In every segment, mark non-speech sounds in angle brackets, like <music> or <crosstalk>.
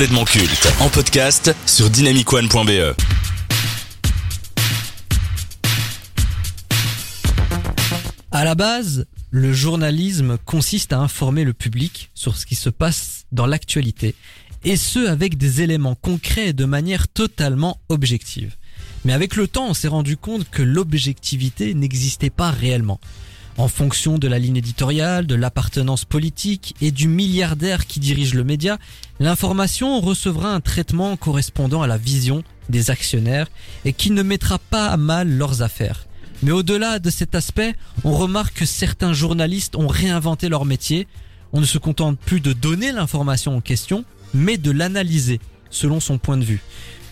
culte en podcast sur dynamicone.be. À la base, le journalisme consiste à informer le public sur ce qui se passe dans l'actualité, et ce avec des éléments concrets et de manière totalement objective. Mais avec le temps, on s'est rendu compte que l'objectivité n'existait pas réellement. En fonction de la ligne éditoriale, de l'appartenance politique et du milliardaire qui dirige le média, l'information recevra un traitement correspondant à la vision des actionnaires et qui ne mettra pas à mal leurs affaires. Mais au-delà de cet aspect, on remarque que certains journalistes ont réinventé leur métier. On ne se contente plus de donner l'information en question, mais de l'analyser selon son point de vue.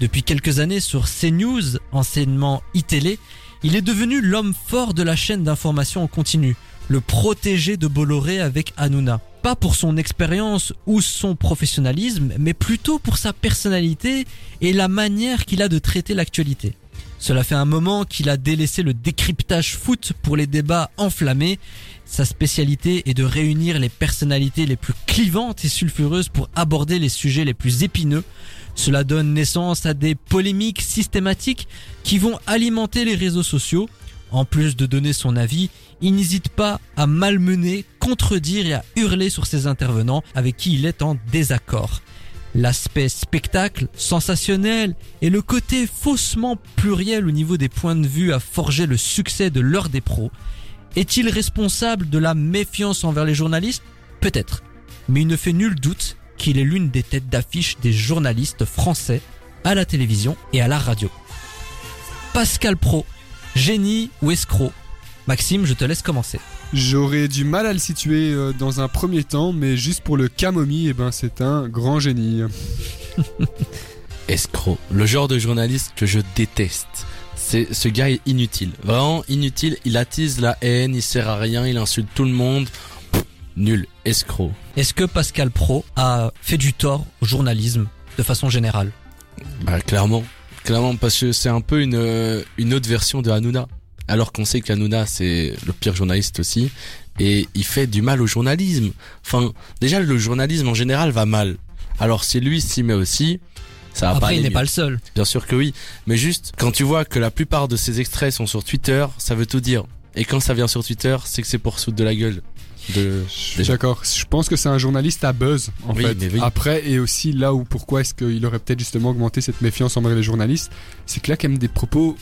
Depuis quelques années sur CNews, enseignement iTélé, il est devenu l'homme fort de la chaîne d'information en continu, le protégé de Bolloré avec Hanouna. Pas pour son expérience ou son professionnalisme, mais plutôt pour sa personnalité et la manière qu'il a de traiter l'actualité. Cela fait un moment qu'il a délaissé le décryptage foot pour les débats enflammés. Sa spécialité est de réunir les personnalités les plus clivantes et sulfureuses pour aborder les sujets les plus épineux. Cela donne naissance à des polémiques systématiques qui vont alimenter les réseaux sociaux. En plus de donner son avis, il n'hésite pas à malmener, contredire et à hurler sur ses intervenants avec qui il est en désaccord. L'aspect spectacle, sensationnel et le côté faussement pluriel au niveau des points de vue a forgé le succès de l'heure des pros. Est-il responsable de la méfiance envers les journalistes? Peut-être. Mais il ne fait nul doute qu'il est l'une des têtes d'affiche des journalistes français à la télévision et à la radio. Pascal Pro, génie ou escroc? Maxime, je te laisse commencer. J'aurais du mal à le situer euh, dans un premier temps, mais juste pour le camomille, eh ben, c'est un grand génie. <laughs> Escroc, le genre de journaliste que je déteste. C'est ce gars est inutile, vraiment inutile. Il attise la haine, il sert à rien, il insulte tout le monde. Pff, nul, escroc. Est-ce que Pascal Pro a fait du tort au journalisme de façon générale? Bah clairement, clairement parce que c'est un peu une euh, une autre version de Hanouna. Alors qu'on sait qu'Hanouna c'est le pire journaliste aussi et il fait du mal au journalisme. Enfin, déjà le journalisme en général va mal. Alors si lui s'y met aussi, ça va pas Après, il n'est pas le seul. Bien sûr que oui, mais juste quand tu vois que la plupart de ces extraits sont sur Twitter, ça veut tout dire. Et quand ça vient sur Twitter, c'est que c'est pour se foutre de la gueule. De... D'accord. Je pense que c'est un journaliste à buzz, en Oui, fait. oui. Après, et aussi là où pourquoi est-ce qu'il aurait peut-être justement augmenté cette méfiance envers les journalistes, c'est que là, quand même des propos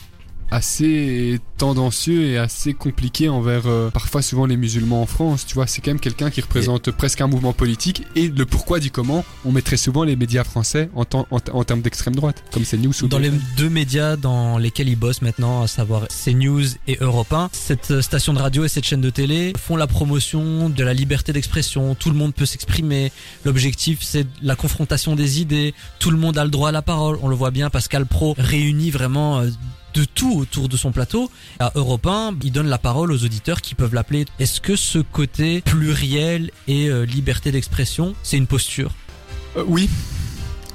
assez tendancieux et assez compliqués envers euh, parfois souvent les musulmans en France tu vois c'est quand même quelqu'un qui représente presque un mouvement politique et le pourquoi du comment on mettrait souvent les médias français en, en, en termes d'extrême droite comme c'est News ou Dans les deux médias dans lesquels il bosse maintenant, à savoir CNews et Europe 1, cette station de radio et cette chaîne de télé font la promotion de la liberté d'expression. Tout le monde peut s'exprimer. L'objectif, c'est la confrontation des idées. Tout le monde a le droit à la parole. On le voit bien, Pascal Pro réunit vraiment euh, de tout autour de son plateau. À Europe 1, il donne la parole aux auditeurs qui peuvent l'appeler. Est-ce que ce côté pluriel et euh, liberté d'expression, c'est une posture? Euh, oui.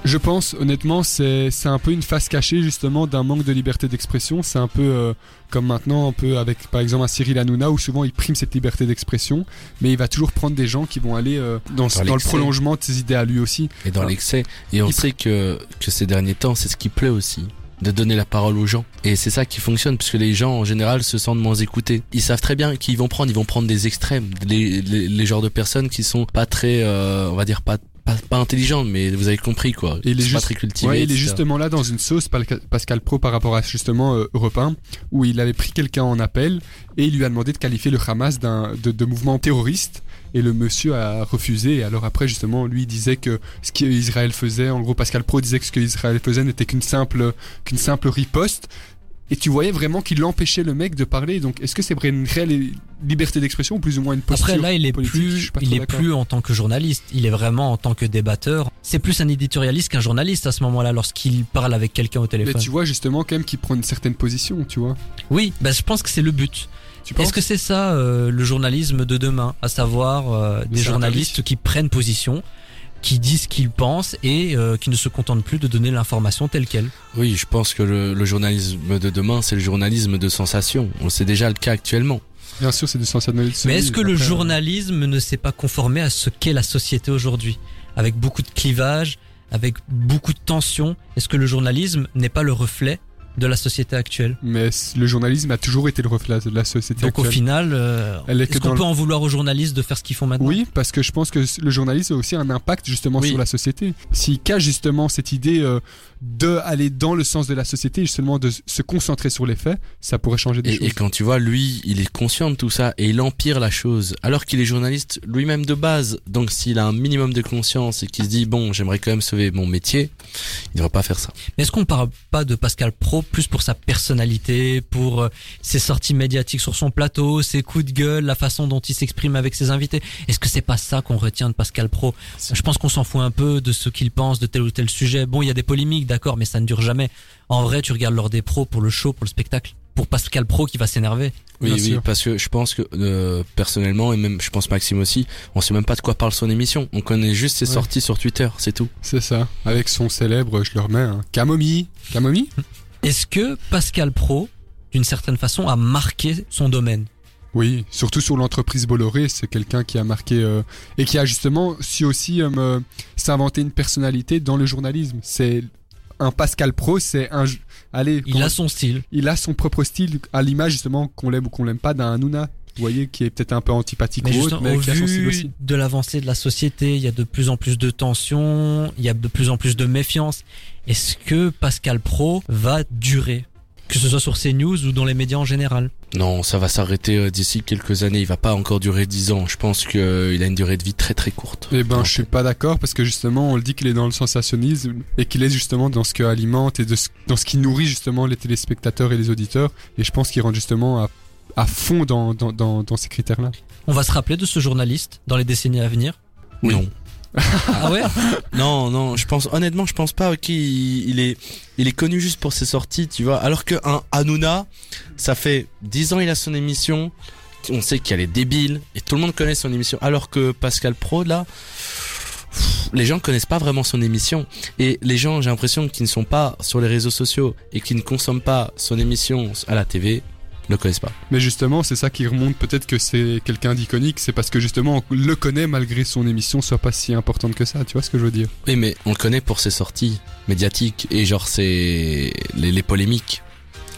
Je pense, honnêtement, c'est c'est un peu une face cachée justement d'un manque de liberté d'expression. C'est un peu euh, comme maintenant, un peu avec par exemple un Cyril Hanouna où souvent il prime cette liberté d'expression, mais il va toujours prendre des gens qui vont aller euh, dans, Dans dans le prolongement de ses idées à lui aussi. Et dans l'excès. Et on Il- sait que, que ces derniers temps, c'est ce qui plaît aussi. De donner la parole aux gens. Et c'est ça qui fonctionne, puisque les gens, en général, se sentent moins écoutés. Ils savent très bien qu'ils vont prendre, ils vont prendre des extrêmes. Les, les, les genres de personnes qui sont pas très, euh, on va dire, pas, pas, pas intelligentes, mais vous avez compris, quoi. Et il est sont pas juste- très cultivés. Ouais, il est justement là dans une sauce Pascal Pro par rapport à justement euh, Europe 1, où il avait pris quelqu'un en appel et il lui a demandé de qualifier le Hamas d'un de, de mouvement terroriste et le monsieur a refusé et alors après justement lui disait que ce qu'Israël faisait en gros Pascal Pro disait que ce qu'Israël faisait n'était qu'une simple qu'une simple riposte et tu voyais vraiment qu'il empêchait le mec de parler donc est-ce que c'est une réelle liberté d'expression ou plus ou moins une posture Après là, il est plus, il est plus en tant que journaliste. Il est vraiment en tant que débatteur. C'est plus un éditorialiste qu'un journaliste à ce moment-là lorsqu'il parle avec quelqu'un au mais téléphone. tu vois justement quand même qu'il prend une certaine position tu vois Oui, bah, je pense que c'est le but. Tu penses Est-ce que c'est ça euh, le journalisme de demain, à savoir euh, des journalistes qui prennent position, qui disent ce qu'ils pensent et euh, qui ne se contentent plus de donner l'information telle quelle? Oui, je pense que le, le journalisme de demain, c'est le journalisme de sensation. C'est déjà le cas actuellement. Bien sûr, c'est du sensationnalisme. Mais est-ce que le Après, euh, journalisme ne s'est pas conformé à ce qu'est la société aujourd'hui, avec beaucoup de clivages, avec beaucoup de tensions. Est-ce que le journalisme n'est pas le reflet de la société actuelle Mais le journalisme a toujours été le reflet de la société Donc au actuelle. final, euh, Elle est est-ce qu'on dans peut le- en vouloir aux journalistes de faire ce qu'ils font maintenant? Oui, parce que je pense que le journalisme a aussi un impact justement Oui. sur la société. S'il cache justement cette idée euh, de aller dans le sens de la société, justement de se concentrer sur les faits, ça pourrait changer des Et, choses. et quand tu vois, lui, il est conscient de tout ça et il empire la chose, alors qu'il est journaliste lui-même de base. Donc s'il a un minimum de conscience et qu'il se dit bon, j'aimerais quand même sauver mon métier, il devrait pas faire ça. Mais est-ce qu'on parle pas de Pascal Pro plus pour sa personnalité, pour euh, ses sorties médiatiques sur son plateau, ses coups de gueule, la façon dont il s'exprime avec ses invités Est-ce que c'est pas ça qu'on retient de Pascal Pro? Je pense qu'on s'en fout un peu de ce qu'il pense de tel ou tel sujet. Bon, il y a des polémiques, d'accord, mais ça ne dure jamais. En vrai, tu regardes l'heure des pros pour le show, pour le spectacle. Pour Pascal Pro qui va s'énerver. Oui, oui, parce que je pense que euh, personnellement et même je pense Maxime aussi, on sait même pas de quoi parle son émission. On connaît juste ses Ouais. sorties sur Twitter, c'est tout. C'est ça. Avec son célèbre, je le remets, hein, Camomille. Camomille? Est-ce que Pascal Pro, d'une certaine façon, a marqué son domaine? Oui, surtout sur l'entreprise Bolloré, c'est quelqu'un qui a marqué euh, et qui a justement su aussi euh, s'inventer une personnalité dans le journalisme. C'est un Pascal Pro, c'est un allez, Il a son style. il a son propre style à l'image justement qu'on l'aime ou qu'on l'aime pas d'un Hanouna. Vous voyez, qui est peut-être un peu antipathique Mais ou autre, au mais qui a son style vu aussi. de l'avancée de la société, il y a de plus en plus de tensions, il y a de plus en plus de méfiance. Est-ce que Pascal Pro va durer Que ce soit sur CNews ou dans les médias en général? Non, ça va s'arrêter euh, d'ici quelques années. Il va pas encore durer 10 ans. Je pense qu'il a une durée de vie très très courte. Eh ben, Non. je suis pas d'accord parce que justement, on le dit qu'il est dans le sensationnalisme et qu'il est justement dans ce qui alimente et de ce- dans ce qui nourrit justement les téléspectateurs et les auditeurs. Et je pense qu'il rentre justement à, à fond dans, dans, dans, dans ces critères-là. On va se rappeler de ce journaliste dans les décennies à venir? Non. Ah ouais? <laughs> Non, non, je pense honnêtement, je pense pas qu'il il est il est connu juste pour ses sorties, tu vois. Alors que un Hanouna, ça fait 10 ans il a son émission, on sait qu'elle est débile et tout le monde connaît son émission. Alors que Pascal Pro là, les gens connaissent pas vraiment son émission et les gens, j'ai l'impression qu'ils ne sont pas sur les réseaux sociaux et qui ne consomment pas son émission à la TV, ne connaissent pas. Mais justement, c'est ça qui remonte peut-être que c'est quelqu'un d'iconique. C'est parce que justement, on le connaît malgré son émission soit pas si importante que ça. Tu vois ce que je veux dire? Oui, mais on le connaît pour ses sorties médiatiques et genre c'est les, les polémiques.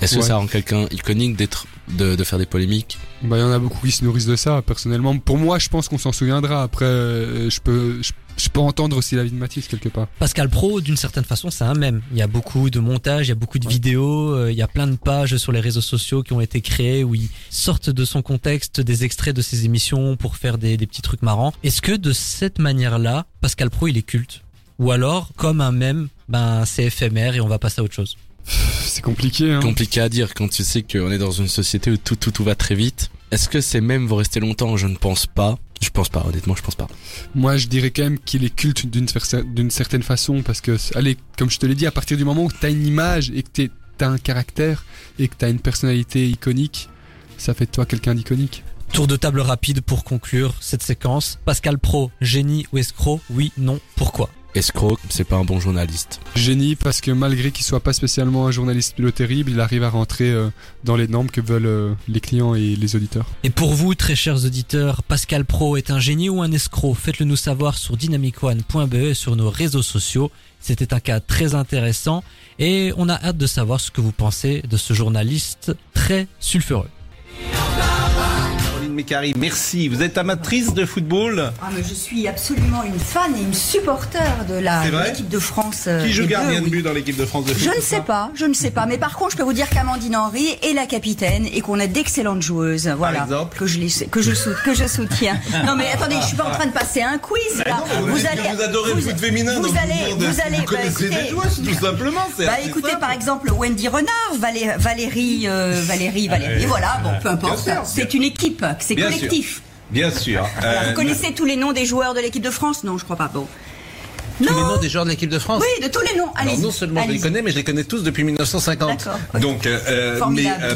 Est-ce que ça rend quelqu'un iconique d'être de, de faire des polémiques Bah, il y en a beaucoup qui se nourrissent de ça. Personnellement, pour moi, je pense qu'on s'en souviendra. Après, euh, je peux, je, je peux entendre aussi l'avis de Mathis quelque part. Pascal Pro, d'une certaine façon, c'est un mème. Il y a beaucoup de montages, il y a beaucoup de Ouais. vidéos, euh, il y a plein de pages sur les réseaux sociaux qui ont été créées où ils sortent de son contexte des extraits de ses émissions pour faire des, des petits trucs marrants. Est-ce que de cette manière-là, Pascal Pro, il est culte? Ou alors, comme un mème, ben c'est éphémère et on va passer à autre chose? C'est compliqué, hein. Compliqué à dire quand tu sais qu'on est dans une société où tout, tout, tout va très vite. Est-ce que ces mêmes vont rester longtemps? Je ne pense pas. Je pense pas, honnêtement, je pense pas. Moi, je dirais quand même qu'il est culte d'une cer- d'une certaine façon parce que, allez, comme je te l'ai dit, à partir du moment où t'as une image et que t'es- t'as un caractère et que t'as une personnalité iconique, ça fait de toi quelqu'un d'iconique. Tour de table rapide pour conclure cette séquence. Pascal Pro, génie ou escroc? Oui, non, pourquoi? Escroc, c'est pas un bon journaliste. Génie parce que malgré qu'il soit pas spécialement un journaliste pilote terrible, il arrive à rentrer euh, dans les normes que veulent euh, les clients et les auditeurs. Et pour vous, très chers auditeurs, Pascal Pro est un génie ou un escroc? Faites-le nous savoir sur dynamicone.be et sur nos réseaux sociaux. C'était un cas très intéressant et on a hâte de savoir ce que vous pensez de ce journaliste très sulfureux. Mécari, merci. Vous êtes amatrice de football Ah, mais je suis absolument une fan et une supporter de l'équipe de France. euh, Qui joue des gardien de oui. but dans l'équipe de France de foot Je ne sais pas, je ne sais pas. Mais par contre, je peux vous dire qu'Amandine Henry est la capitaine et qu'on a d'excellentes joueuses. Voilà. exemple que je les, que je sou- que je soutiens. <laughs> Non mais attendez, je suis pas en train de passer un quiz là. Non, vous, dites que vous adorez le foot féminin, vous allez, vous, vous allez, vous bah, écoutez, des joueuses, tout simplement. Bah écoutez simple. par exemple Wendy Renard, Valé- Valérie, euh, Valérie, Valérie, voilà, bon peu importe. C'est une équipe, c'est collectif. Bien sûr. Voilà, Euh, vous connaissez tous les noms des joueurs de l'équipe de France Non, je crois pas. Bon. Tous les noms des joueurs de l'équipe de France Oui, de tous les noms. Alors non seulement je les connais, mais je les connais tous depuis 1950. D'accord. donc, euh, mais Formidable. euh,